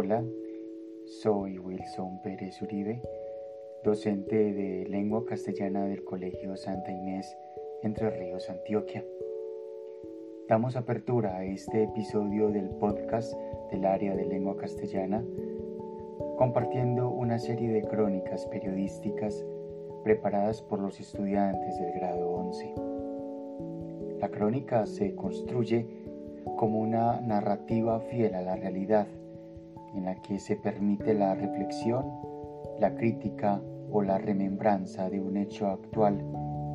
Hola, soy Wilson Pérez Uribe, docente de lengua castellana del Colegio Santa Inés Entre Ríos, Antioquia. Damos apertura a este episodio del podcast del área de lengua castellana, compartiendo una serie de crónicas periodísticas preparadas por los estudiantes del grado 11. La crónica se construye como una narrativa fiel a la realidad, en la que se permite la reflexión, la crítica o la remembranza de un hecho actual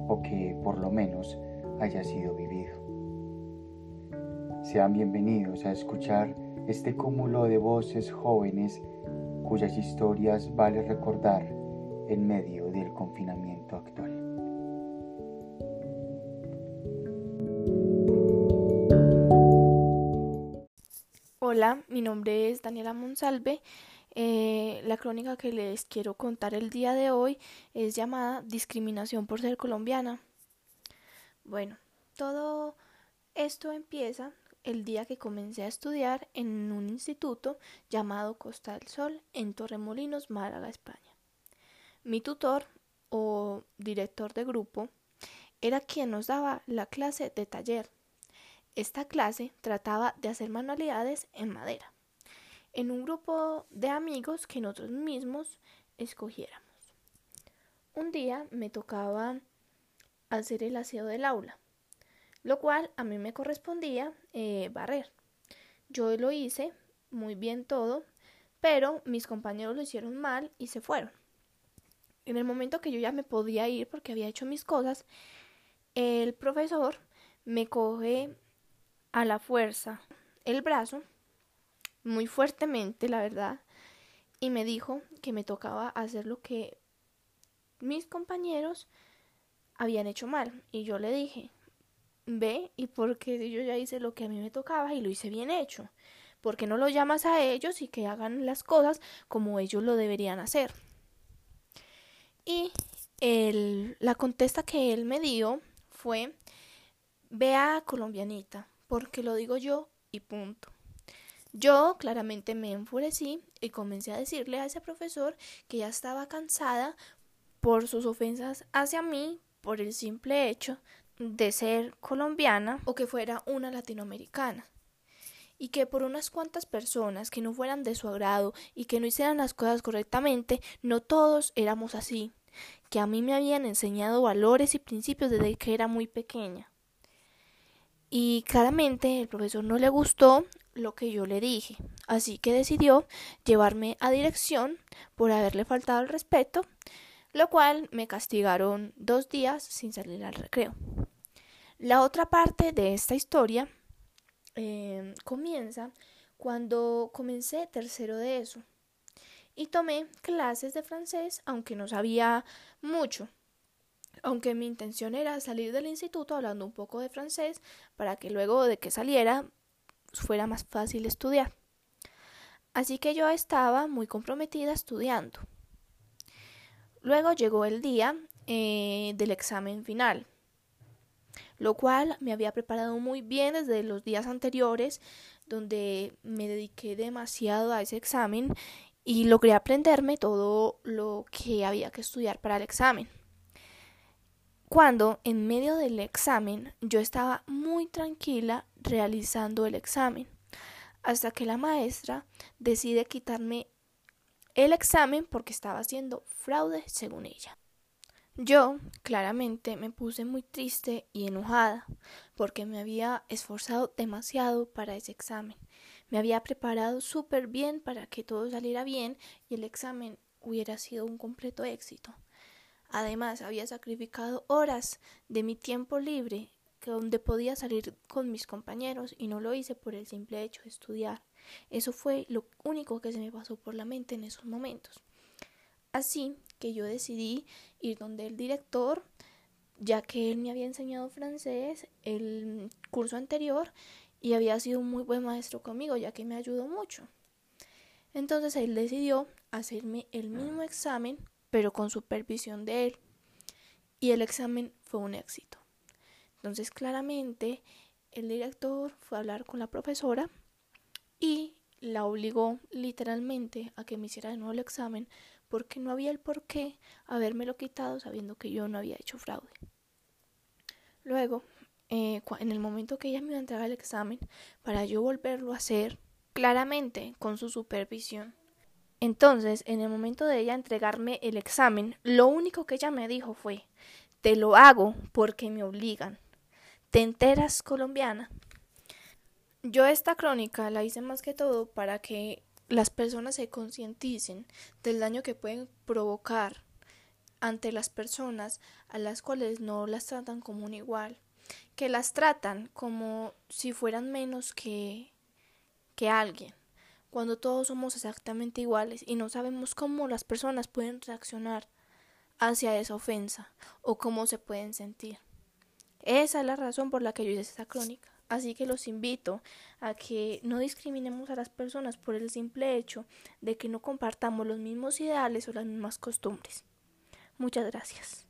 o que por lo menos haya sido vivido. Sean bienvenidos a escuchar este cúmulo de voces jóvenes cuyas historias vale recordar en medio del confinamiento actual. Mi nombre es Daniela Monsalve. Eh, la crónica que les quiero contar el día de hoy es llamada Discriminación por ser colombiana. Bueno, todo esto empieza el día que comencé a estudiar en un instituto llamado Costa del Sol en Torremolinos, Málaga, España. Mi tutor o director de grupo era quien nos daba la clase de taller. Esta clase trataba de hacer manualidades en madera, en un grupo de amigos que nosotros mismos escogiéramos. Un día me tocaba hacer el aseo del aula lo cual a mí me correspondía eh, barrer. Yo lo hice muy bien todo, pero mis compañeros lo hicieron mal y se fueron. En el momento que yo ya me podía ir porque había hecho mis cosas, el profesor me coge a la fuerza el brazo, muy fuertemente, la verdad, y me dijo que me tocaba hacer lo que mis compañeros habían hecho mal. Y yo le dije, ve y porque yo ya hice lo que a mí me tocaba y lo hice bien hecho. porque no lo llamas a ellos y que hagan las cosas como ellos lo deberían hacer? Y el, la contesta que él me dio fue, vea colombianita, porque lo digo yo y punto. Yo claramente me enfurecí y comencé a decirle a ese profesor que ya estaba cansada por sus ofensas hacia mí por el simple hecho de ser colombiana o que fuera una latinoamericana y que por unas cuantas personas que no fueran de su agrado y que no hicieran las cosas correctamente, no todos éramos así, que a mí me habían enseñado valores y principios desde que era muy pequeña. Y claramente el profesor no le gustó lo que yo le dije, así que decidió llevarme a dirección por haberle faltado el respeto, lo cual me castigaron dos días sin salir al recreo. La otra parte de esta historia em, comienza cuando comencé tercero de eso y tomé clases de francés aunque no sabía mucho aunque mi intención era salir del instituto hablando un poco de francés para que luego de que saliera fuera más fácil estudiar. Así que yo estaba muy comprometida estudiando. Luego llegó el día eh, del examen final lo cual me había preparado muy bien desde los días anteriores, donde me dediqué demasiado a ese examen y logré aprenderme todo lo que había que estudiar para el examen. Cuando en medio del examen yo estaba muy tranquila realizando el examen, hasta que la maestra decide quitarme el examen porque estaba haciendo fraude según ella. Yo, claramente, me puse muy triste y enojada, porque me había esforzado demasiado para ese examen. Me había preparado súper bien para que todo saliera bien y el examen hubiera sido un completo éxito. Además, había sacrificado horas de mi tiempo libre donde podía salir con mis compañeros y no lo hice por el simple hecho de estudiar. Eso fue lo único que se me pasó por la mente en esos momentos. Así que yo decidí ir donde el director, ya que él me había enseñado francés el curso anterior y había sido un muy buen maestro conmigo, ya que me ayudó mucho. Entonces él decidió hacerme el mismo examen, pero con supervisión de él. Y el examen fue un éxito. Entonces claramente el director fue a hablar con la profesora y la obligó literalmente a que me hiciera de nuevo el examen porque no había el por qué habérmelo quitado sabiendo que yo no había hecho fraude. Luego, eh, en el momento que ella me iba a entregar el examen, para yo volverlo a hacer, claramente con su supervisión. Entonces, en el momento de ella entregarme el examen, lo único que ella me dijo fue, te lo hago porque me obligan. ¿Te enteras, colombiana? Yo esta crónica la hice más que todo para que las personas se concienticen del daño que pueden provocar ante las personas a las cuales no las tratan como un igual, que las tratan como si fueran menos que, que alguien, cuando todos somos exactamente iguales y no sabemos cómo las personas pueden reaccionar hacia esa ofensa o cómo se pueden sentir. Esa es la razón por la que yo hice esta crónica. Así que los invito a que no discriminemos a las personas por el simple hecho de que no compartamos los mismos ideales o las mismas costumbres. Muchas gracias.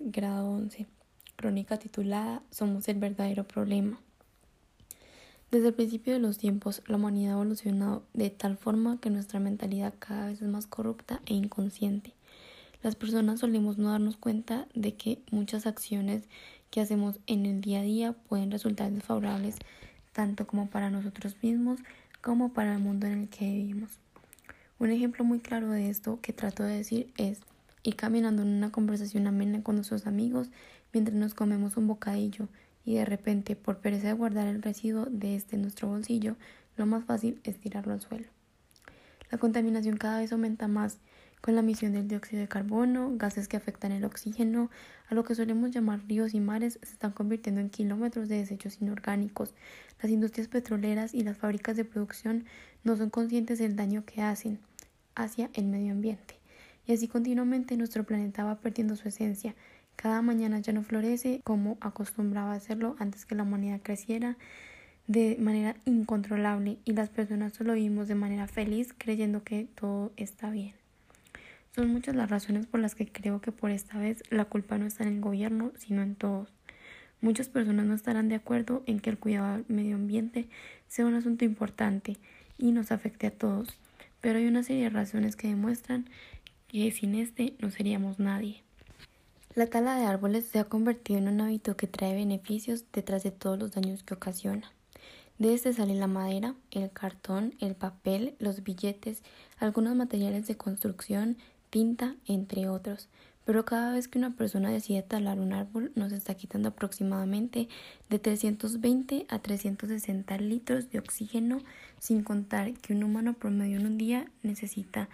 Grado 11. Crónica titulada Somos el verdadero problema. Desde el principio de los tiempos, la humanidad ha evolucionado de tal forma que nuestra mentalidad cada vez es más corrupta e inconsciente. Las personas solemos no darnos cuenta de que muchas acciones que hacemos en el día a día pueden resultar desfavorables tanto como para nosotros mismos como para el mundo en el que vivimos. Un ejemplo muy claro de esto que trato de decir es ir caminando en una conversación amena con nuestros amigos mientras nos comemos un bocadillo y de repente, por pereza de guardar el residuo de este en nuestro bolsillo, lo más fácil es tirarlo al suelo. La contaminación cada vez aumenta más con la emisión del dióxido de carbono, gases que afectan el oxígeno, a lo que solemos llamar ríos y mares se están convirtiendo en kilómetros de desechos inorgánicos. Las industrias petroleras y las fábricas de producción no son conscientes del daño que hacen hacia el medio ambiente. Y así continuamente nuestro planeta va perdiendo su esencia, cada mañana ya no florece como acostumbraba hacerlo antes que la humanidad creciera de manera incontrolable y las personas solo vivimos de manera feliz creyendo que todo está bien. Son muchas las razones por las que creo que por esta vez la culpa no está en el gobierno, sino en todos. Muchas personas no estarán de acuerdo en que el cuidado del medio ambiente sea un asunto importante y nos afecte a todos, pero hay una serie de razones que demuestran que sin este no seríamos nadie. La tala de árboles se ha convertido en un hábito que trae beneficios detrás de todos los daños que ocasiona. De este sale la madera, el cartón, el papel, los billetes, algunos materiales de construcción, tinta, entre otros. Pero cada vez que una persona decide talar un árbol nos está quitando aproximadamente de 320 a 360 litros de oxígeno, sin contar que un humano promedio en un día necesita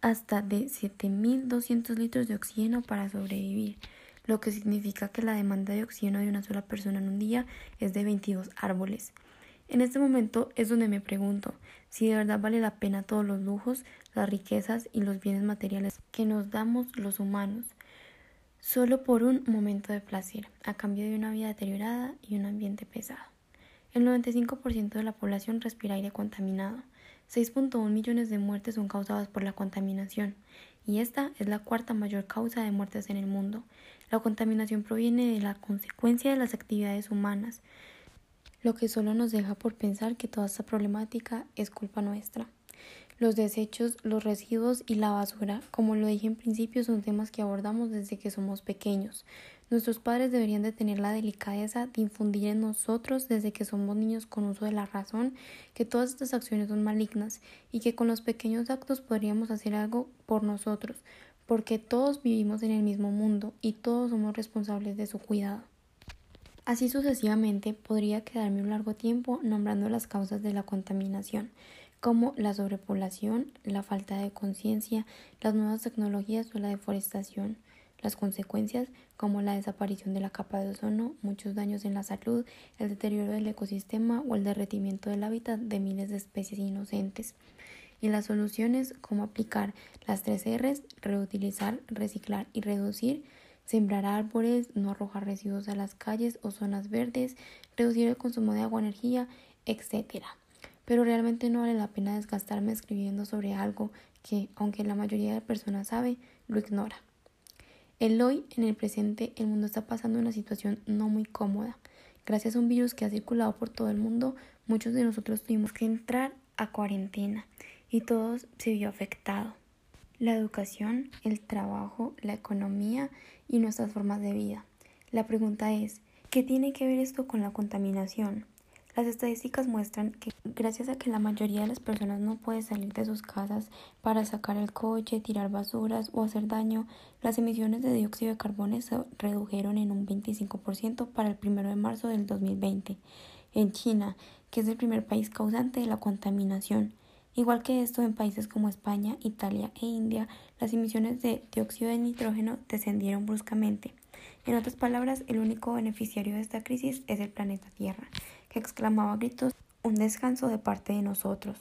hasta de 7.200 litros de oxígeno para sobrevivir, lo que significa que la demanda de oxígeno de una sola persona en un día es de 22 árboles. En este momento es donde me pregunto si de verdad vale la pena todos los lujos, las riquezas y los bienes materiales que nos damos los humanos, solo por un momento de placer, a cambio de una vida deteriorada y un ambiente pesado. El 95% de la población respira aire contaminado. 6.1 millones de muertes son causadas por la contaminación, y esta es la cuarta mayor causa de muertes en el mundo. La contaminación proviene de la consecuencia de las actividades humanas, lo que solo nos deja por pensar que toda esta problemática es culpa nuestra. Los desechos, los residuos y la basura, como lo dije en principio, son temas que abordamos desde que somos pequeños. Nuestros padres deberían de tener la delicadeza de infundir en nosotros desde que somos niños con uso de la razón que todas estas acciones son malignas y que con los pequeños actos podríamos hacer algo por nosotros, porque todos vivimos en el mismo mundo y todos somos responsables de su cuidado. Así sucesivamente podría quedarme un largo tiempo nombrando las causas de la contaminación, como la sobrepoblación, la falta de conciencia, las nuevas tecnologías o la deforestación. Las consecuencias, como la desaparición de la capa de ozono, muchos daños en la salud, el deterioro del ecosistema o el derretimiento del hábitat de miles de especies inocentes. Y las soluciones, como aplicar las tres R's, reutilizar, reciclar y reducir, sembrar árboles, no arrojar residuos a las calles o zonas verdes, reducir el consumo de agua, energía, etc. pero realmente no vale la pena desgastarme escribiendo sobre algo que, aunque la mayoría de personas sabe, lo ignora. El hoy, en el presente, el mundo está pasando una situación no muy cómoda. Gracias a un virus que ha circulado por todo el mundo, muchos de nosotros tuvimos que entrar a cuarentena y todo se vio afectado. La educación, el trabajo, la economía y nuestras formas de vida. La pregunta es, ¿qué tiene que ver esto con la contaminación? Las estadísticas muestran que gracias a que la mayoría de las personas no puede salir de sus casas para sacar el coche, tirar basuras o hacer daño, las emisiones de dióxido de carbono se redujeron en un 25% para el 1 de marzo del 2020. En China, que es el primer país causante de la contaminación. Igual que esto, en países como España, Italia e India, las emisiones de dióxido de nitrógeno descendieron bruscamente. En otras palabras, el único beneficiario de esta crisis es el planeta Tierra que exclamaba a gritos un descanso de parte de nosotros.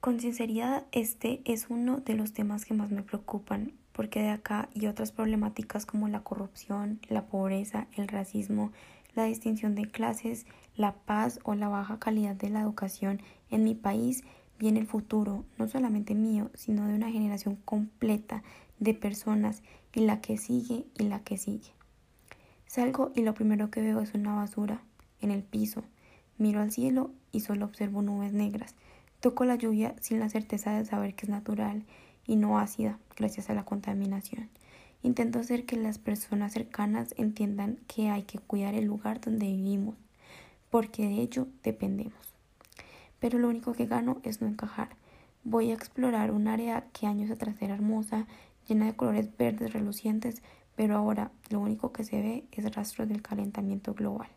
Con sinceridad, este es uno de los temas que más me preocupan, porque de acá y otras problemáticas como la corrupción, la pobreza, el racismo, la distinción de clases, la paz o la baja calidad de la educación en mi país viene el futuro, no solamente mío, sino de una generación completa de personas y la que sigue y la que sigue. Salgo y lo primero que veo es una basura en el piso, Miro al cielo y solo observo nubes negras. Toco la lluvia sin la certeza de saber que es natural y no ácida gracias a la contaminación. Intento hacer que las personas cercanas entiendan que hay que cuidar el lugar donde vivimos, porque de ello dependemos. Pero lo único que gano es no encajar. Voy a explorar un área que años atrás era hermosa, llena de colores verdes relucientes, pero ahora lo único que se ve es rastros del calentamiento global.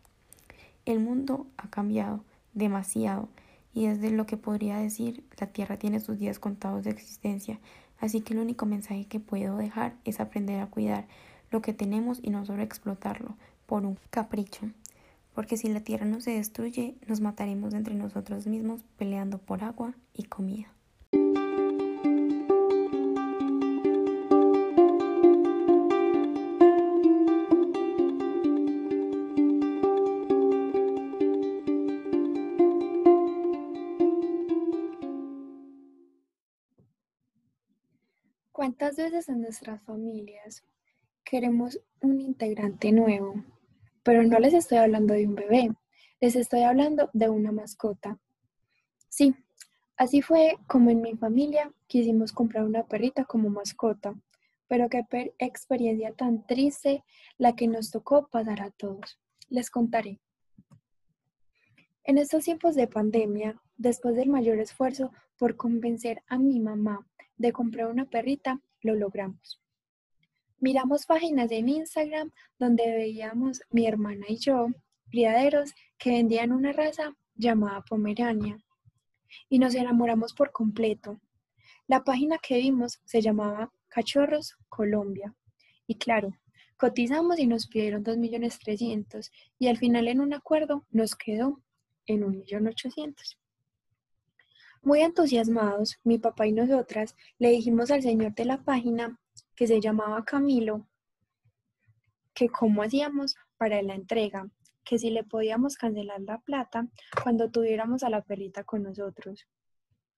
El mundo ha cambiado demasiado y desde lo que podría decir, la Tierra tiene sus días contados de existencia, así que el único mensaje que puedo dejar es aprender a cuidar lo que tenemos y no sobreexplotarlo por un capricho. Porque si la Tierra no se destruye, nos mataremos entre nosotros mismos peleando por agua y comida. ¿Cuántas veces en nuestras familias queremos un integrante nuevo? Pero no les estoy hablando de un bebé, les estoy hablando de una mascota. Sí, así fue como en mi familia quisimos comprar una perrita como mascota, pero qué experiencia tan triste la que nos tocó pasar a todos. Les contaré. En estos tiempos de pandemia, después del mayor esfuerzo por convencer a mi mamá de comprar una perrita, lo logramos. Miramos páginas en Instagram donde veíamos mi hermana y yo criaderos que vendían una raza llamada Pomerania y nos enamoramos por completo. La página que vimos se llamaba Cachorros Colombia y claro, cotizamos y nos pidieron 2.300.000 y al final en un acuerdo nos quedó en 1.800.000. Muy entusiasmados, mi papá y nosotras le dijimos al señor de la página, que se llamaba Camilo, que cómo hacíamos para la entrega, que si le podíamos cancelar la plata cuando tuviéramos a la perrita con nosotros.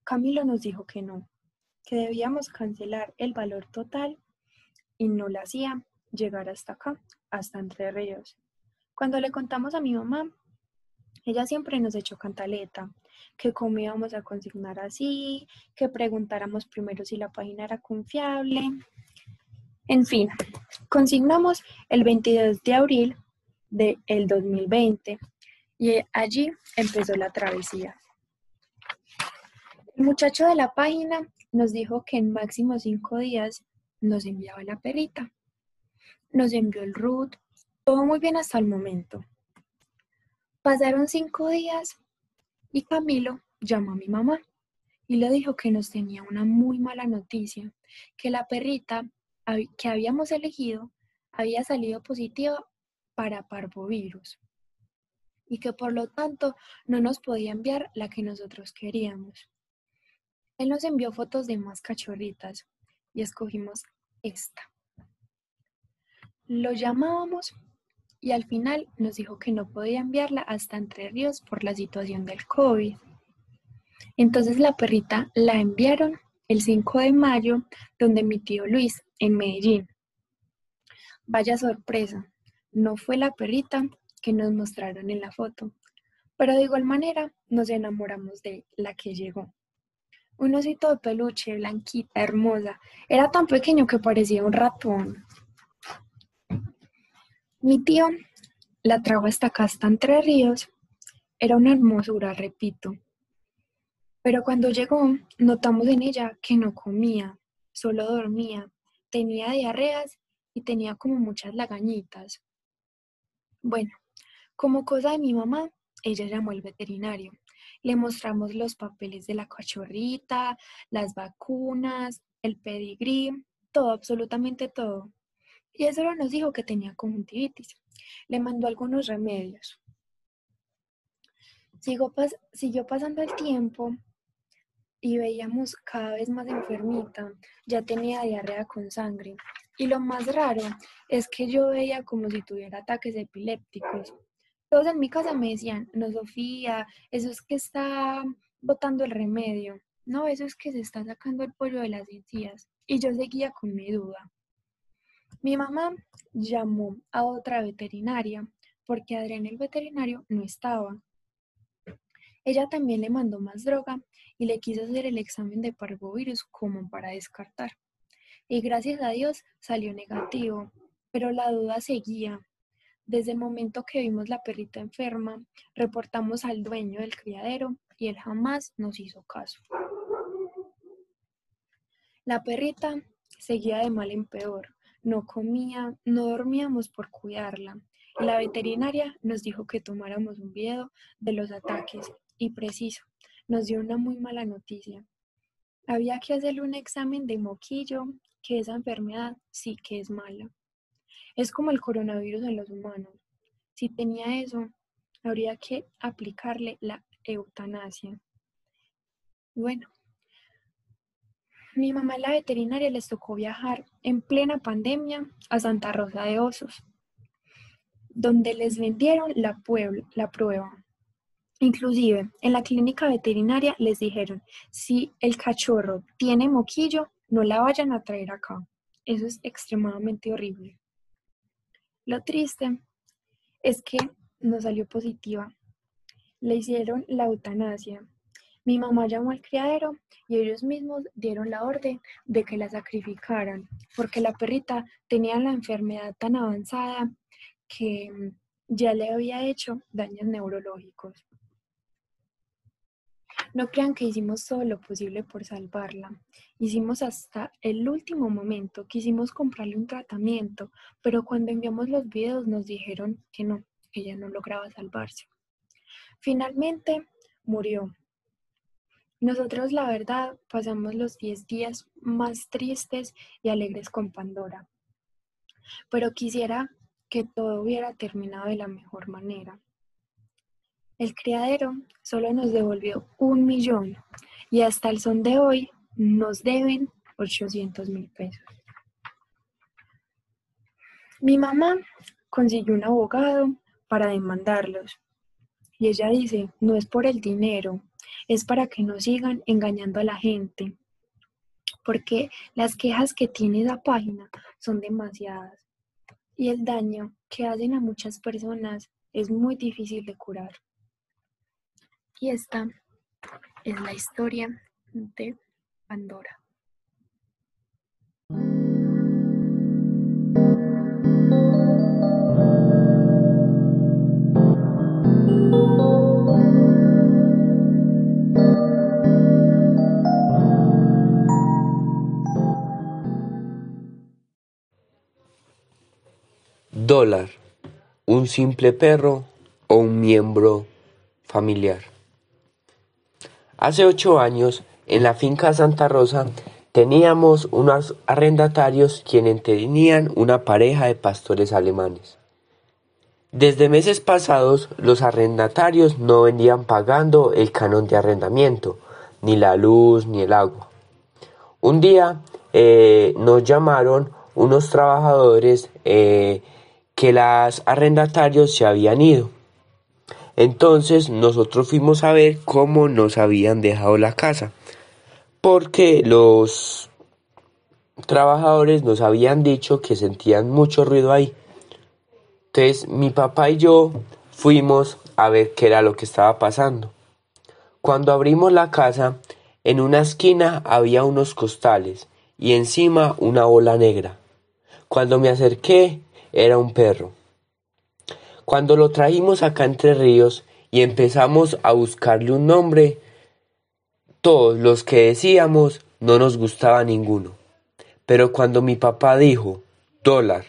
Camilo nos dijo que no, que debíamos cancelar el valor total y no la hacía llegar hasta acá, hasta Entre Ríos. Cuando le contamos a mi mamá, ella siempre nos echó cantaleta, que cómo íbamos a consignar así, que preguntáramos primero si la página era confiable. En fin, consignamos el 22 de abril del 2020 y allí empezó la travesía. El muchacho de la página nos dijo que en máximo cinco días nos enviaba la perrita. Nos envió el root, todo muy bien hasta el momento. Pasaron cinco días y Camilo llamó a mi mamá y le dijo que nos tenía una muy mala noticia, que la perrita que habíamos elegido había salido positiva para parvovirus y que por lo tanto no nos podía enviar la que nosotros queríamos. Él nos envió fotos de más cachorritas y escogimos esta. Lo llamábamos y al final nos dijo que no podía enviarla hasta Entre Ríos por la situación del COVID. Entonces la perrita la enviaron el 5 de mayo donde mi tío Luis, en Medellín. Vaya sorpresa, no fue la perrita que nos mostraron en la foto, pero de igual manera nos enamoramos de la que llegó. Un osito de peluche, blanquita, hermosa. Era tan pequeño que parecía un ratón. Mi tío la trajo hasta acá, hasta Entre Ríos. Era una hermosura, repito. Pero cuando llegó, notamos en ella que no comía, solo dormía, tenía diarreas y tenía como muchas lagañitas. Bueno, como cosa de mi mamá, ella llamó al veterinario le mostramos los papeles de la cachorrita, las vacunas, el pedigrí, todo, absolutamente todo. Y eso nos dijo que tenía conjuntivitis. Le mandó algunos remedios. siguió pasando el tiempo y veíamos cada vez más enfermita. Ya tenía diarrea con sangre. Y lo más raro es que yo veía como si tuviera ataques epilépticos todos en mi casa me decían, no, Sofía, eso es que está botando el remedio. No, eso es que se está sacando el pollo de las encías. Y yo seguía con mi duda. Mi mamá llamó a otra veterinaria porque Adrián el veterinario no estaba. Ella también le mandó más droga y le quiso hacer el examen de parvovirus como para descartar. Y gracias a Dios salió negativo, pero la duda seguía desde el momento que vimos la perrita enferma, reportamos al dueño del criadero y él jamás nos hizo caso. La perrita seguía de mal en peor. No comía, no dormíamos por cuidarla. la veterinaria nos dijo que tomáramos un video de los ataques y preciso, nos dio una muy mala noticia. Había que hacerle un examen de moquillo, que esa enfermedad sí que es mala. Es como el coronavirus en los humanos. Si tenía eso, habría que aplicarle la eutanasia. Bueno, mi mamá la veterinaria les tocó viajar en plena pandemia a Santa Rosa de Osos, donde les vendieron la, la prueba. Inclusive, en la clínica veterinaria les dijeron, si el cachorro tiene moquillo, no la vayan a traer acá. Eso es extremadamente horrible. Lo triste es que no salió positiva. Le hicieron la eutanasia. Mi mamá llamó al criadero y ellos mismos dieron la orden de que la sacrificaran, porque la perrita tenía la enfermedad tan avanzada que mm, ya le había hecho daños neurológicos. No crean que hicimos todo lo posible por salvarla. Hicimos hasta el último momento, quisimos comprarle un tratamiento, pero cuando enviamos los videos nos dijeron que no, que ella no lograba salvarse. Finalmente murió. Nosotros, la verdad, pasamos los 10 días más tristes y alegres con Pandora. Pero quisiera que todo hubiera terminado de la mejor manera. El criadero solo nos devolvió un millón y hasta el son de hoy nos deben 800 mil pesos. Mi mamá consiguió un abogado para demandarlos y ella dice, no es por el dinero, es para que no sigan engañando a la gente, porque las quejas que tiene esa página son demasiadas y el daño que hacen a muchas personas es muy difícil de curar. Y esta es la historia de Pandora. Dólar, un simple perro o un miembro familiar. Hace ocho años, en la finca Santa Rosa, teníamos unos arrendatarios quienes tenían una pareja de pastores alemanes. Desde meses pasados, los arrendatarios no venían pagando el canon de arrendamiento, ni la luz, ni el agua. Un día eh, nos llamaron unos trabajadores eh, que los arrendatarios se habían ido. Entonces nosotros fuimos a ver cómo nos habían dejado la casa, porque los trabajadores nos habían dicho que sentían mucho ruido ahí. Entonces mi papá y yo fuimos a ver qué era lo que estaba pasando. Cuando abrimos la casa, en una esquina había unos costales y encima una bola negra. Cuando me acerqué, era un perro. Cuando lo trajimos acá entre ríos y empezamos a buscarle un nombre, todos los que decíamos no nos gustaba ninguno. Pero cuando mi papá dijo dólar,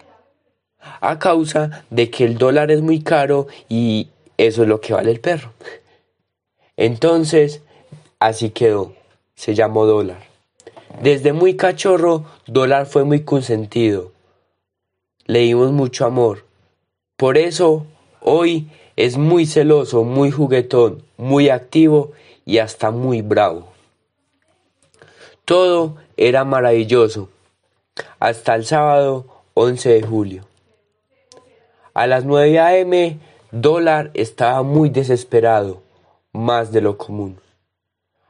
a causa de que el dólar es muy caro y eso es lo que vale el perro. Entonces, así quedó, se llamó dólar. Desde muy cachorro, dólar fue muy consentido. Le dimos mucho amor. Por eso, hoy es muy celoso, muy juguetón, muy activo y hasta muy bravo. Todo era maravilloso, hasta el sábado 11 de julio. A las 9 a.m., Dólar estaba muy desesperado, más de lo común.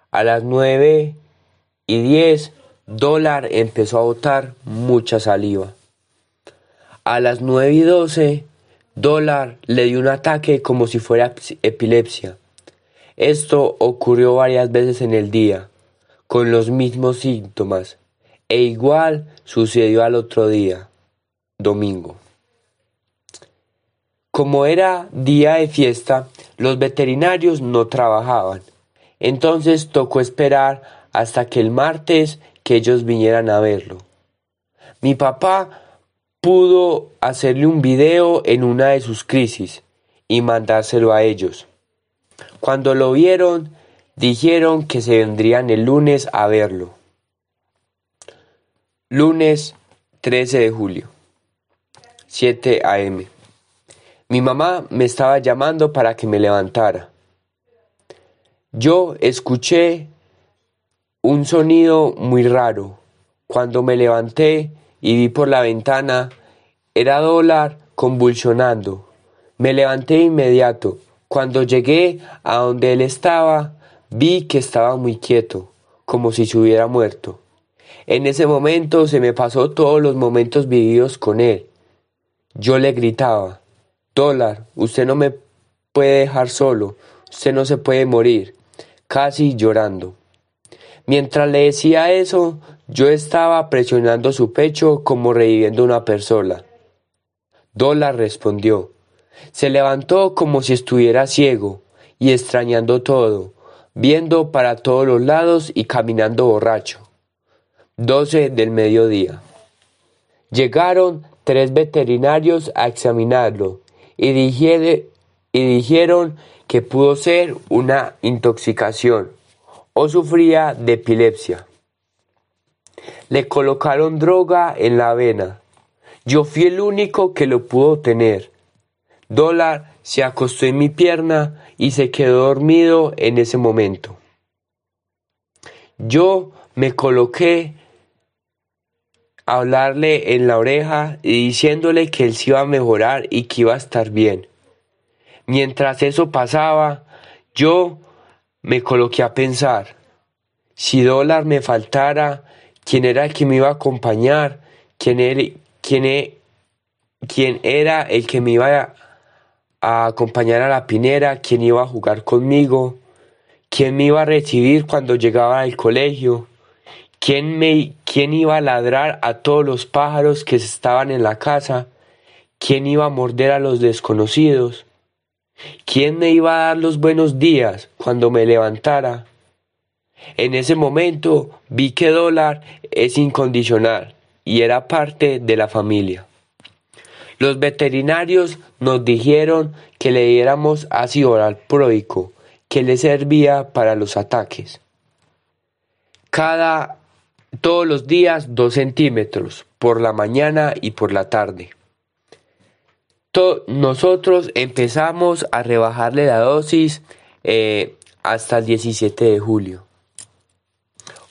A las 9 y 10, Dólar empezó a botar mucha saliva. A las 9 y 12, Dólar le dio un ataque como si fuera epilepsia. Esto ocurrió varias veces en el día, con los mismos síntomas, e igual sucedió al otro día, domingo. Como era día de fiesta, los veterinarios no trabajaban. Entonces tocó esperar hasta que el martes que ellos vinieran a verlo. Mi papá pudo hacerle un video en una de sus crisis y mandárselo a ellos. Cuando lo vieron, dijeron que se vendrían el lunes a verlo. Lunes 13 de julio, 7 a.m. Mi mamá me estaba llamando para que me levantara. Yo escuché un sonido muy raro. Cuando me levanté y vi por la ventana, era dólar convulsionando. Me levanté de inmediato. Cuando llegué a donde él estaba, vi que estaba muy quieto, como si se hubiera muerto. En ese momento se me pasó todos los momentos vividos con él. Yo le gritaba, Dólar, usted no me puede dejar solo, usted no se puede morir, casi llorando. Mientras le decía eso, yo estaba presionando su pecho como reviviendo una persona. Dólar respondió. Se levantó como si estuviera ciego y extrañando todo, viendo para todos los lados y caminando borracho. 12 del mediodía. Llegaron tres veterinarios a examinarlo y, y dijeron que pudo ser una intoxicación o sufría de epilepsia. Le colocaron droga en la vena. Yo fui el único que lo pudo tener. Dólar se acostó en mi pierna y se quedó dormido en ese momento. Yo me coloqué hablarle en la oreja y diciéndole que él se iba a mejorar y que iba a estar bien. Mientras eso pasaba, yo me coloqué a pensar, si dólar me faltara, quién era el que me iba a acompañar, quién era, quién, e, quién era el que me iba a, a acompañar a la pinera, quién iba a jugar conmigo, quién me iba a recibir cuando llegaba al colegio. ¿Quién, me, ¿Quién iba a ladrar a todos los pájaros que estaban en la casa? ¿Quién iba a morder a los desconocidos? ¿Quién me iba a dar los buenos días cuando me levantara? En ese momento vi que dólar es incondicional y era parte de la familia. Los veterinarios nos dijeron que le diéramos ácido oral pródico, que le servía para los ataques. Cada todos los días dos centímetros, por la mañana y por la tarde. nosotros empezamos a rebajarle la dosis eh, hasta el 17 de julio.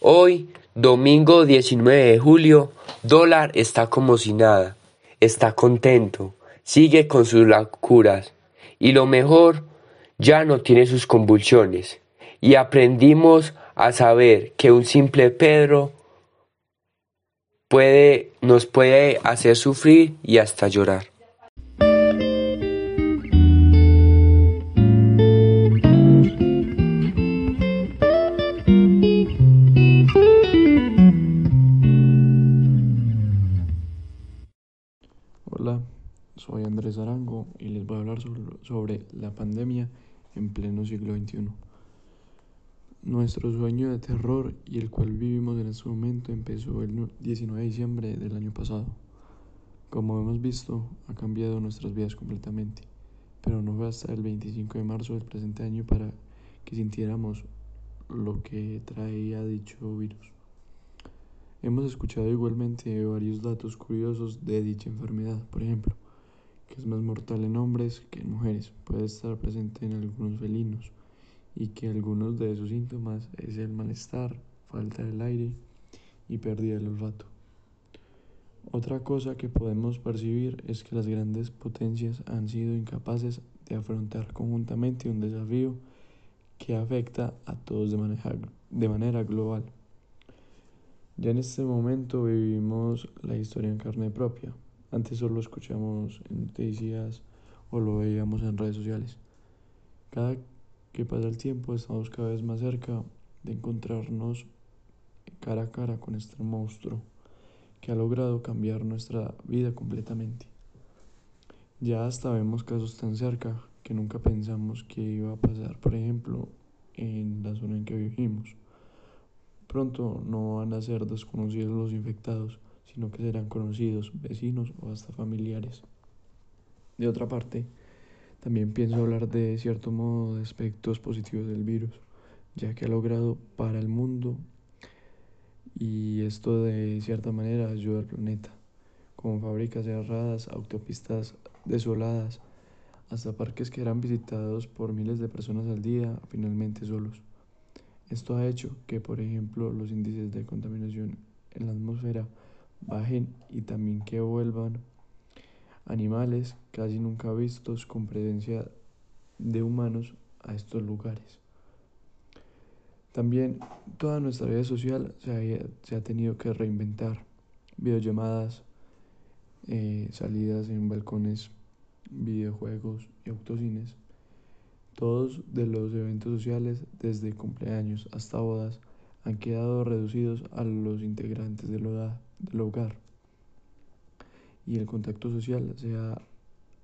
Hoy, domingo 19 de julio, dólar está como si nada, está contento, sigue con sus locuras. Y lo mejor ya no tiene sus convulsiones. Y aprendimos a saber que un simple Pedro puede, nos puede hacer sufrir y hasta llorar. Soy Andrés Arango y les voy a hablar sobre, la pandemia en pleno siglo XXI. Nuestro sueño de terror y el cual vivimos en este momento empezó el 19 de diciembre del año pasado. Como hemos visto, ha cambiado nuestras vidas completamente, pero no fue hasta el 25 de marzo del presente año para que sintiéramos lo que traía dicho virus. Hemos escuchado igualmente varios datos curiosos de dicha enfermedad, por ejemplo, que es más mortal en hombres que en mujeres, puede estar presente en algunos felinos y que algunos de esos síntomas es el malestar, falta del aire y pérdida del olfato. Otra cosa que podemos percibir es que las grandes potencias han sido incapaces de afrontar conjuntamente un desafío que afecta a todos de manera, de manera global. Ya en este momento vivimos la historia en carne propia. Antes solo escuchamos en noticias o lo veíamos en redes sociales. Cada que pasa el tiempo estamos cada vez más cerca de encontrarnos cara a cara con este monstruo que ha logrado cambiar nuestra vida completamente. Ya hasta vemos casos tan cerca que nunca pensamos que iba a pasar, por ejemplo, en la zona en que vivimos. Pronto no van a ser desconocidos los infectados, sino que serán conocidos, vecinos o hasta familiares. De otra parte, también pienso hablar de cierto modo de aspectos positivos del virus, ya que ha logrado para el mundo y esto de cierta manera ayuda al planeta, como fábricas cerradas, autopistas desoladas, hasta parques que eran visitados por miles de personas al día, finalmente solos. Esto ha hecho que, por ejemplo, los índices de contaminación en la atmósfera bajen y también que vuelvan animales casi nunca vistos con presencia de humanos a estos lugares. También toda nuestra vida social se ha, tenido que reinventar. Videollamadas, eh, salidas en balcones, videojuegos y autocines todos de los eventos sociales, desde cumpleaños hasta bodas, han quedado reducidos a los integrantes del hogar. Y el contacto social sea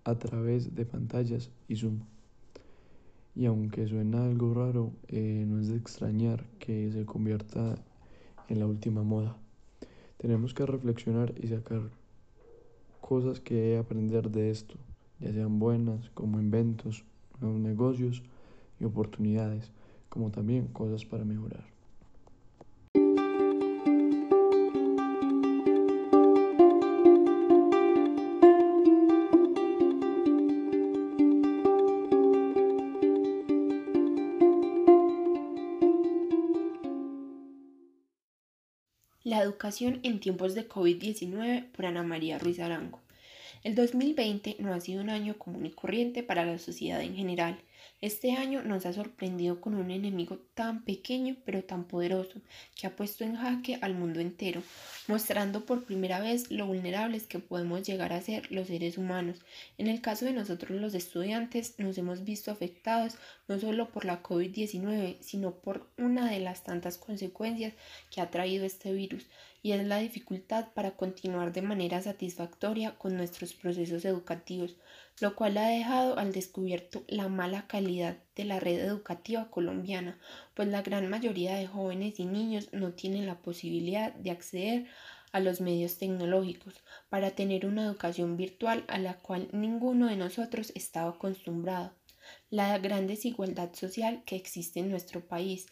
a través de pantallas y Zoom. Y aunque suena algo raro, eh, no es de extrañar que se convierta en la última moda. Tenemos que reflexionar y sacar cosas que aprender de esto, ya sean buenas como inventos nuevos negocios y oportunidades, como también cosas para mejorar. La educación en tiempos de COVID-19 por Ana María Ruiz Arango. El 2020 no ha sido un año común y corriente para la sociedad en general. Este año nos ha sorprendido con un enemigo tan pequeño pero tan poderoso que ha puesto en jaque al mundo entero, mostrando por primera vez lo vulnerables que podemos llegar a ser los seres humanos. En el caso de nosotros los estudiantes nos hemos visto afectados no solo por la COVID-19, sino por una de las tantas consecuencias que ha traído este virus, y es la dificultad para continuar de manera satisfactoria con nuestros procesos educativos, lo cual ha dejado al descubierto la mala calidad de la red educativa colombiana, pues la gran mayoría de jóvenes y niños no tienen la posibilidad de acceder a los medios tecnológicos para tener una educación virtual a la cual ninguno de nosotros estaba acostumbrado. La gran desigualdad social que existe en nuestro país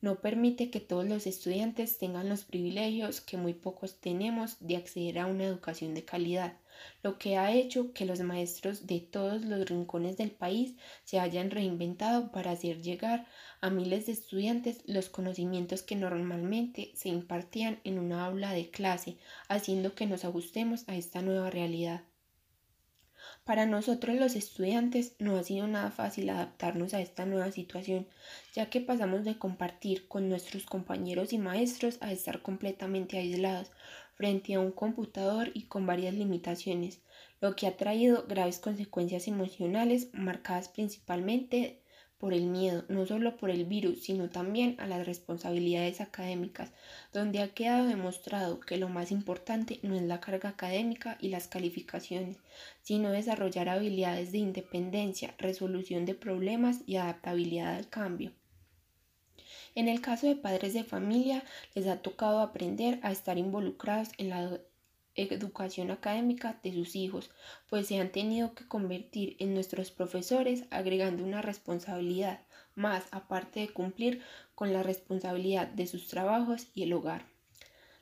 no permite que todos los estudiantes tengan los privilegios que muy pocos tenemos de acceder a una educación de calidad, lo que ha hecho que los maestros de todos los rincones del país se hayan reinventado para hacer llegar a miles de estudiantes los conocimientos que normalmente se impartían en una aula de clase, haciendo que nos ajustemos a esta nueva realidad. Para nosotros los estudiantes no ha sido nada fácil adaptarnos a esta nueva situación, ya que pasamos de compartir con nuestros compañeros y maestros a estar completamente aislados frente a un computador y con varias limitaciones, lo que ha traído graves consecuencias emocionales marcadas principalmente por el miedo, no solo por el virus, sino también a las responsabilidades académicas, donde ha quedado demostrado que lo más importante no es la carga académica y las calificaciones, sino desarrollar habilidades de independencia, resolución de problemas y adaptabilidad al cambio. En el caso de padres de familia, les ha tocado aprender a estar involucrados en la educación académica de sus hijos, pues se han tenido que convertir en nuestros profesores agregando una responsabilidad más aparte de cumplir con la responsabilidad de sus trabajos y el hogar.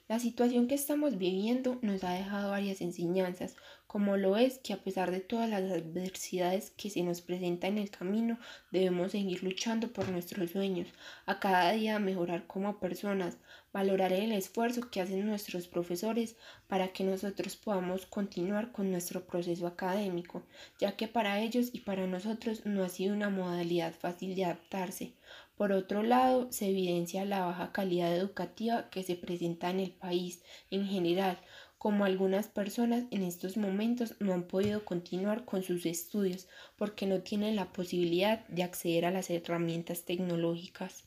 La situación que estamos viviendo nos ha dejado varias enseñanzas, como lo es que a pesar de todas las adversidades que se nos presentan en el camino, debemos seguir luchando por nuestros sueños, a cada día mejorar como personas, valorar el esfuerzo que hacen nuestros profesores para que nosotros podamos continuar con nuestro proceso académico, ya que para ellos y para nosotros no ha sido una modalidad fácil de adaptarse. Por otro lado, se evidencia la baja calidad educativa que se presenta en el país en general, como algunas personas en estos momentos no han podido continuar con sus estudios porque no tienen la posibilidad de acceder a las herramientas tecnológicas.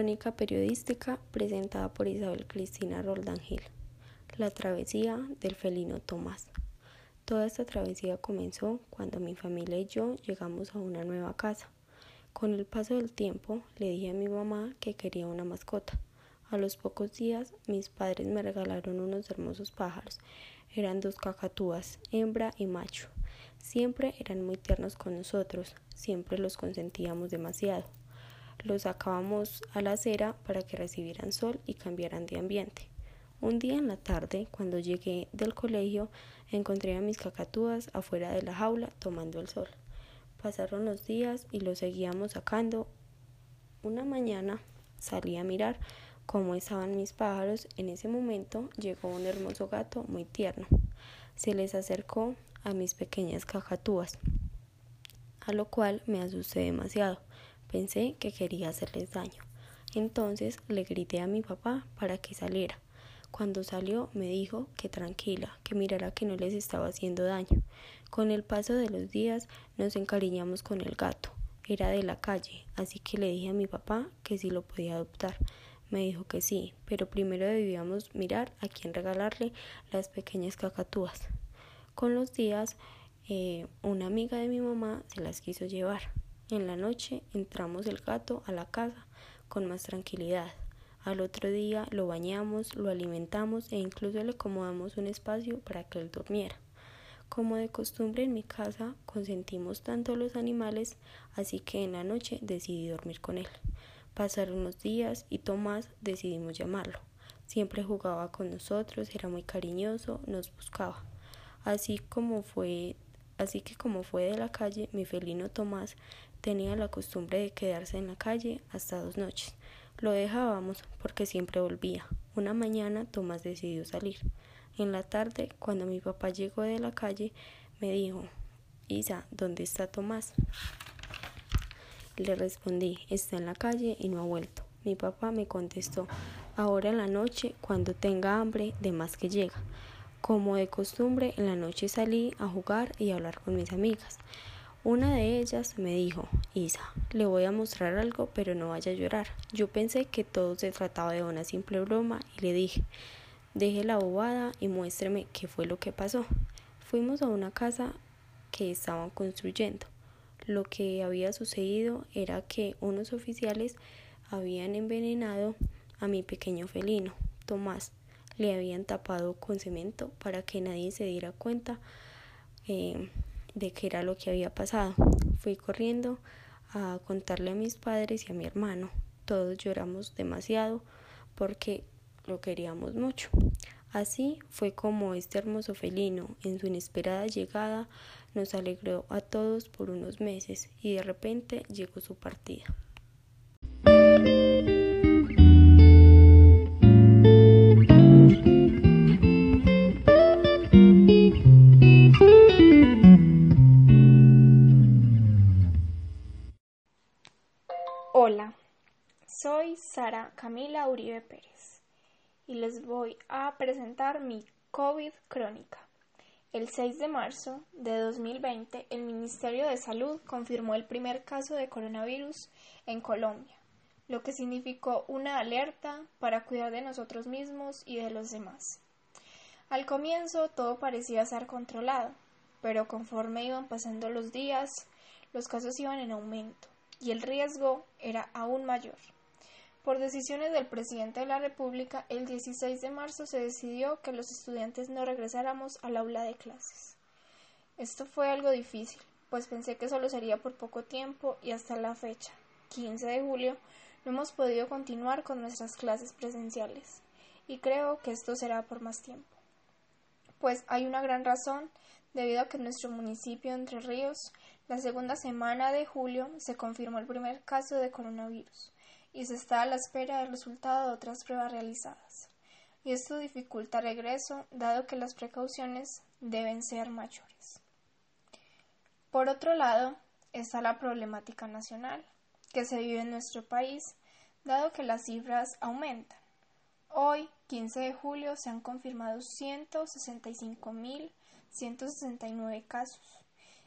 Crónica periodística presentada por Isabel Cristina Roldán Gil. La travesía del felino Tomás. Toda esta travesía comenzó cuando mi familia y yo llegamos a una nueva casa. Con el paso del tiempo le dije a mi mamá que quería una mascota. A los pocos días mis padres me regalaron unos hermosos pájaros. Eran dos cacatúas, hembra y macho. Siempre eran muy tiernos con nosotros, siempre los consentíamos demasiado los sacábamos a la acera para que recibieran sol y cambiaran de ambiente. Un día en la tarde, cuando llegué del colegio, encontré a mis cacatúas afuera de la jaula tomando el sol. Pasaron los días y los seguíamos sacando. Una mañana salí a mirar cómo estaban mis pájaros. En ese momento llegó un hermoso gato muy tierno. Se les acercó a mis pequeñas cacatúas, a lo cual me asusté demasiado. Pensé que quería hacerles daño. Entonces le grité a mi papá para que saliera. Cuando salió me dijo que tranquila, que mirara que no les estaba haciendo daño. Con el paso de los días nos encariñamos con el gato. Era de la calle, así que le dije a mi papá que si lo podía adoptar. Me dijo que sí, pero primero debíamos mirar a quién regalarle las pequeñas cacatúas. Con los días, eh, una amiga de mi mamá se las quiso llevar. En la noche entramos el gato a la casa con más tranquilidad. Al otro día lo bañamos, lo alimentamos e incluso le acomodamos un espacio para que él durmiera. Como de costumbre en mi casa consentimos tanto los animales, así que en la noche decidí dormir con él. Pasaron los días y Tomás decidimos llamarlo. Siempre jugaba con nosotros, era muy cariñoso, nos buscaba. Así como fue, así que como fue de la calle, mi felino Tomás tenía la costumbre de quedarse en la calle hasta dos noches. Lo dejábamos porque siempre volvía. Una mañana Tomás decidió salir. En la tarde, cuando mi papá llegó de la calle, me dijo, Isa, ¿dónde está Tomás? Le respondí, está en la calle y no ha vuelto. Mi papá me contestó, ahora en la noche, cuando tenga hambre, de más que llega. Como de costumbre, en la noche salí a jugar y a hablar con mis amigas. Una de ellas me dijo, Isa, le voy a mostrar algo, pero no vaya a llorar. Yo pensé que todo se trataba de una simple broma y le dije, deje la bobada y muéstreme qué fue lo que pasó. Fuimos a una casa que estaban construyendo. Lo que había sucedido era que unos oficiales habían envenenado a mi pequeño felino, Tomás. Le habían tapado con cemento para que nadie se diera cuenta eh, de qué era lo que había pasado. Fui corriendo a contarle a mis padres y a mi hermano. Todos lloramos demasiado porque lo queríamos mucho. Así fue como este hermoso felino, en su inesperada llegada, nos alegró a todos por unos meses y de repente llegó su partida. Sara Camila Uribe Pérez y les voy a presentar mi COVID crónica. El 6 de marzo de 2020, el Ministerio de Salud confirmó el primer caso de coronavirus en Colombia, lo que significó una alerta para cuidar de nosotros mismos y de los demás. Al comienzo todo parecía estar controlado, pero conforme iban pasando los días, los casos iban en aumento y el riesgo era aún mayor. Por decisiones del presidente de la República, el 16 de marzo se decidió que los estudiantes no regresáramos al aula de clases. Esto fue algo difícil, pues pensé que solo sería por poco tiempo y hasta la fecha, 15 de julio, no hemos podido continuar con nuestras clases presenciales y creo que esto será por más tiempo. Pues hay una gran razón debido a que en nuestro municipio Entre Ríos, la segunda semana de julio, se confirmó el primer caso de coronavirus y se está a la espera del resultado de otras pruebas realizadas. Y esto dificulta el regreso, dado que las precauciones deben ser mayores. Por otro lado, está la problemática nacional que se vive en nuestro país, dado que las cifras aumentan. Hoy, 15 de julio, se han confirmado 165.169 casos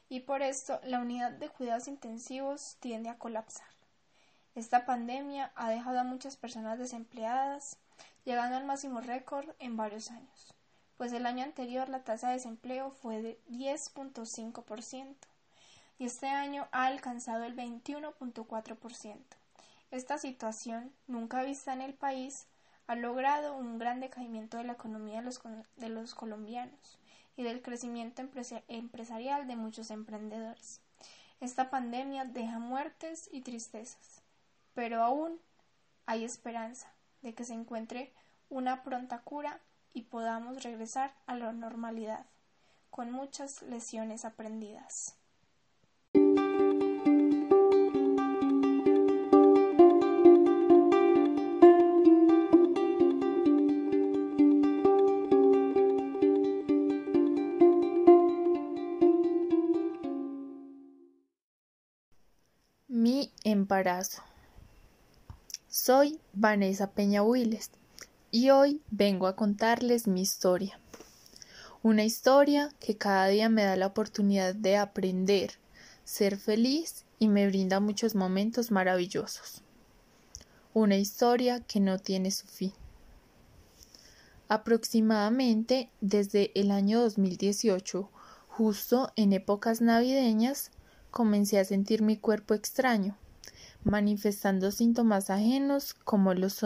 y por esto la unidad de cuidados intensivos tiende a colapsar. Esta pandemia ha dejado a muchas personas desempleadas, llegando al máximo récord en varios años, pues el año anterior la tasa de desempleo fue de 10.5% y este año ha alcanzado el 21.4%. Esta situación, nunca vista en el país, ha logrado un gran decaimiento de la economía de los, de los colombianos y del crecimiento empresarial de muchos emprendedores. Esta pandemia deja muertes y tristezas pero aún hay esperanza de que se encuentre una pronta cura y podamos regresar a la normalidad, con muchas lesiones aprendidas. Mi embarazo. Soy Vanessa Peña Willes y hoy vengo a contarles mi historia. Una historia que cada día me da la oportunidad de aprender, ser feliz y me brinda muchos momentos maravillosos. Una historia que no tiene su fin. Aproximadamente desde el año 2018, justo en épocas navideñas, comencé a sentir mi cuerpo extraño manifestando síntomas ajenos como los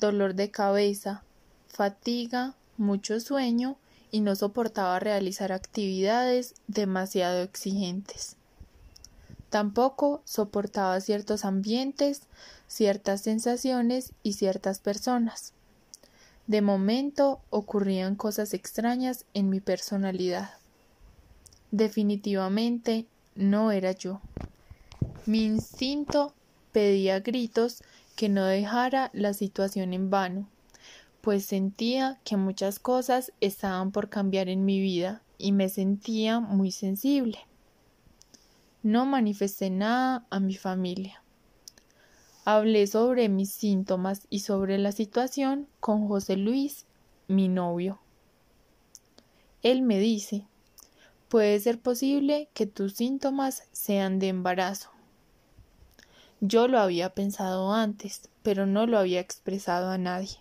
dolor de cabeza, fatiga, mucho sueño y no soportaba realizar actividades demasiado exigentes. Tampoco soportaba ciertos ambientes, ciertas sensaciones y ciertas personas. De momento ocurrían cosas extrañas en mi personalidad. Definitivamente no era yo. Mi instinto pedía gritos que no dejara la situación en vano, pues sentía que muchas cosas estaban por cambiar en mi vida y me sentía muy sensible. No manifesté nada a mi familia. Hablé sobre mis síntomas y sobre la situación con José Luis, mi novio. Él me dice, puede ser posible que tus síntomas sean de embarazo. Yo lo había pensado antes, pero no lo había expresado a nadie.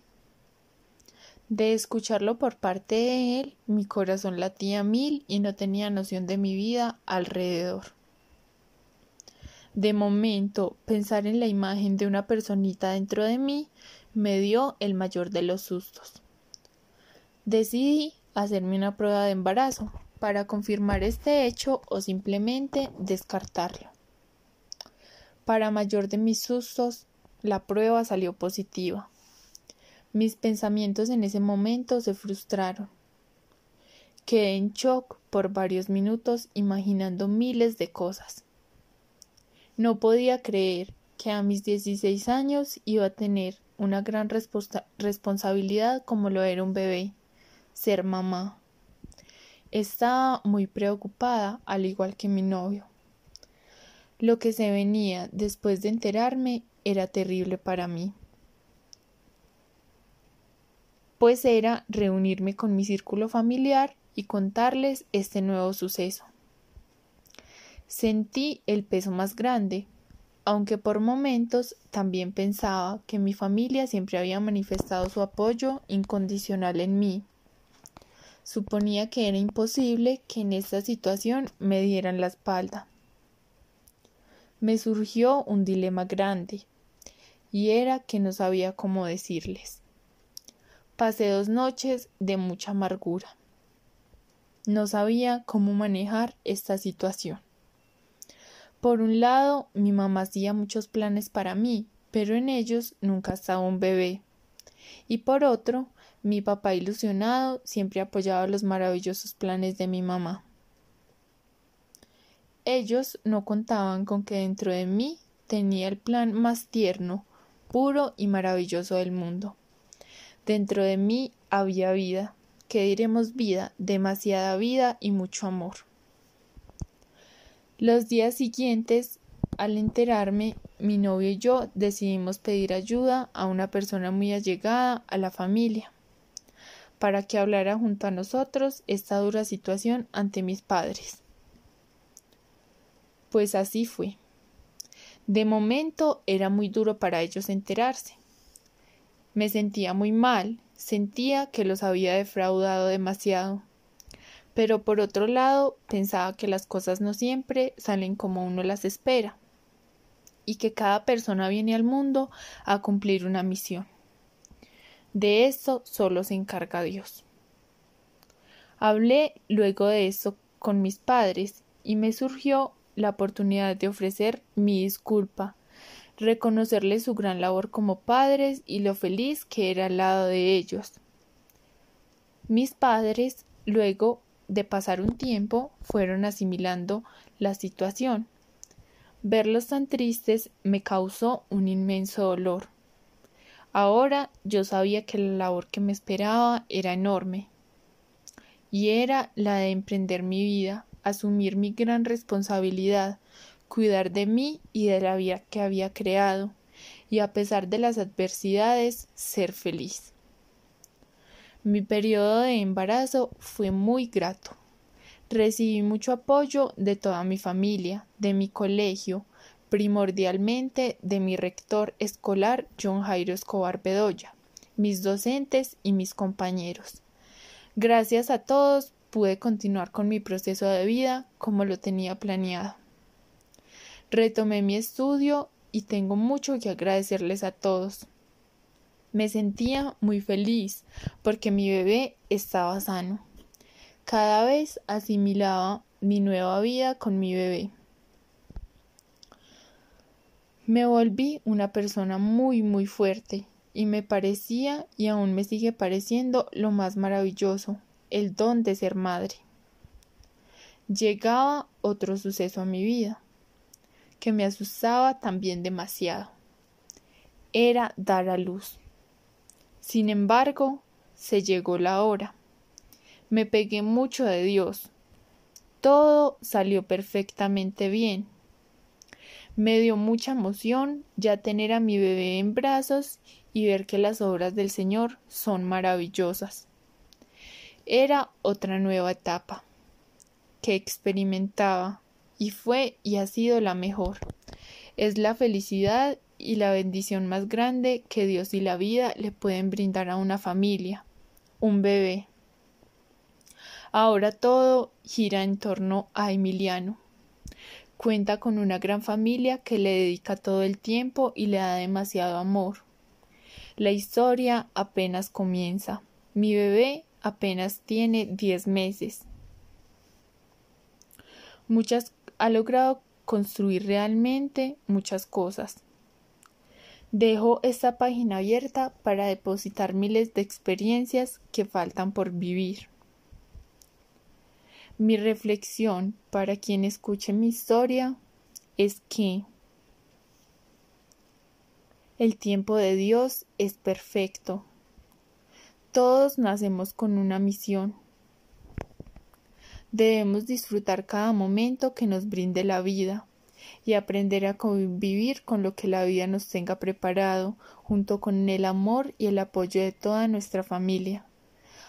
De escucharlo por parte de él, mi corazón latía mil y no tenía noción de mi vida alrededor. De momento, pensar en la imagen de una personita dentro de mí me dio el mayor de los sustos. Decidí hacerme una prueba de embarazo para confirmar este hecho o simplemente descartarlo. Para mayor de mis sustos, la prueba salió positiva. Mis pensamientos en ese momento se frustraron. Quedé en shock por varios minutos imaginando miles de cosas. No podía creer que a mis 16 años iba a tener una gran responsabilidad como lo era un bebé, ser mamá. Estaba muy preocupada, al igual que mi novio. Lo que se venía después de enterarme era terrible para mí. Pues era reunirme con mi círculo familiar y contarles este nuevo suceso. Sentí el peso más grande, aunque por momentos también pensaba que mi familia siempre había manifestado su apoyo incondicional en mí. Suponía que era imposible que en esta situación me dieran la espalda. Me surgió un dilema grande, y era que no sabía cómo decirles. Pasé dos noches de mucha amargura. No sabía cómo manejar esta situación. Por un lado, mi mamá hacía muchos planes para mí, pero en ellos nunca estaba un bebé. Y por otro, mi papá ilusionado siempre apoyaba los maravillosos planes de mi mamá. Ellos no contaban con que dentro de mí tenía el plan más tierno, puro y maravilloso del mundo. Dentro de mí había vida, que diremos vida, demasiada vida y mucho amor. Los días siguientes, al enterarme, mi novio y yo decidimos pedir ayuda a una persona muy allegada a la familia, para que hablara junto a nosotros esta dura situación ante mis padres. Pues así fue. De momento era muy duro para ellos enterarse. Me sentía muy mal, sentía que los había defraudado demasiado pero por otro lado pensaba que las cosas no siempre salen como uno las espera y que cada persona viene al mundo a cumplir una misión. De eso solo se encarga Dios. Hablé luego de eso con mis padres y me surgió la oportunidad de ofrecer mi disculpa, reconocerles su gran labor como padres y lo feliz que era al lado de ellos. Mis padres luego de pasar un tiempo, fueron asimilando la situación. Verlos tan tristes me causó un inmenso dolor. Ahora yo sabía que la labor que me esperaba era enorme, y era la de emprender mi vida, asumir mi gran responsabilidad, cuidar de mí y de la vida que había creado, y a pesar de las adversidades, ser feliz. Mi periodo de embarazo fue muy grato. Recibí mucho apoyo de toda mi familia, de mi colegio, primordialmente de mi rector escolar John Jairo Escobar Bedoya, mis docentes y mis compañeros. Gracias a todos pude continuar con mi proceso de vida como lo tenía planeado. Retomé mi estudio y tengo mucho que agradecerles a todos. Me sentía muy feliz porque mi bebé estaba sano. Cada vez asimilaba mi nueva vida con mi bebé. Me volví una persona muy muy fuerte y me parecía y aún me sigue pareciendo lo más maravilloso, el don de ser madre. Llegaba otro suceso a mi vida, que me asustaba también demasiado. Era dar a luz. Sin embargo, se llegó la hora. Me pegué mucho de Dios. Todo salió perfectamente bien. Me dio mucha emoción ya tener a mi bebé en brazos y ver que las obras del Señor son maravillosas. Era otra nueva etapa que experimentaba y fue y ha sido la mejor. Es la felicidad y la bendición más grande que Dios y la vida le pueden brindar a una familia, un bebé. Ahora todo gira en torno a Emiliano. Cuenta con una gran familia que le dedica todo el tiempo y le da demasiado amor. La historia apenas comienza. Mi bebé apenas tiene diez meses. Muchas ha logrado construir realmente muchas cosas Dejo esta página abierta para depositar miles de experiencias que faltan por vivir. Mi reflexión para quien escuche mi historia es que el tiempo de Dios es perfecto. Todos nacemos con una misión. Debemos disfrutar cada momento que nos brinde la vida y aprender a convivir con lo que la vida nos tenga preparado, junto con el amor y el apoyo de toda nuestra familia.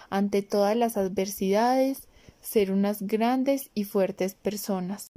Ante todas las adversidades, ser unas grandes y fuertes personas.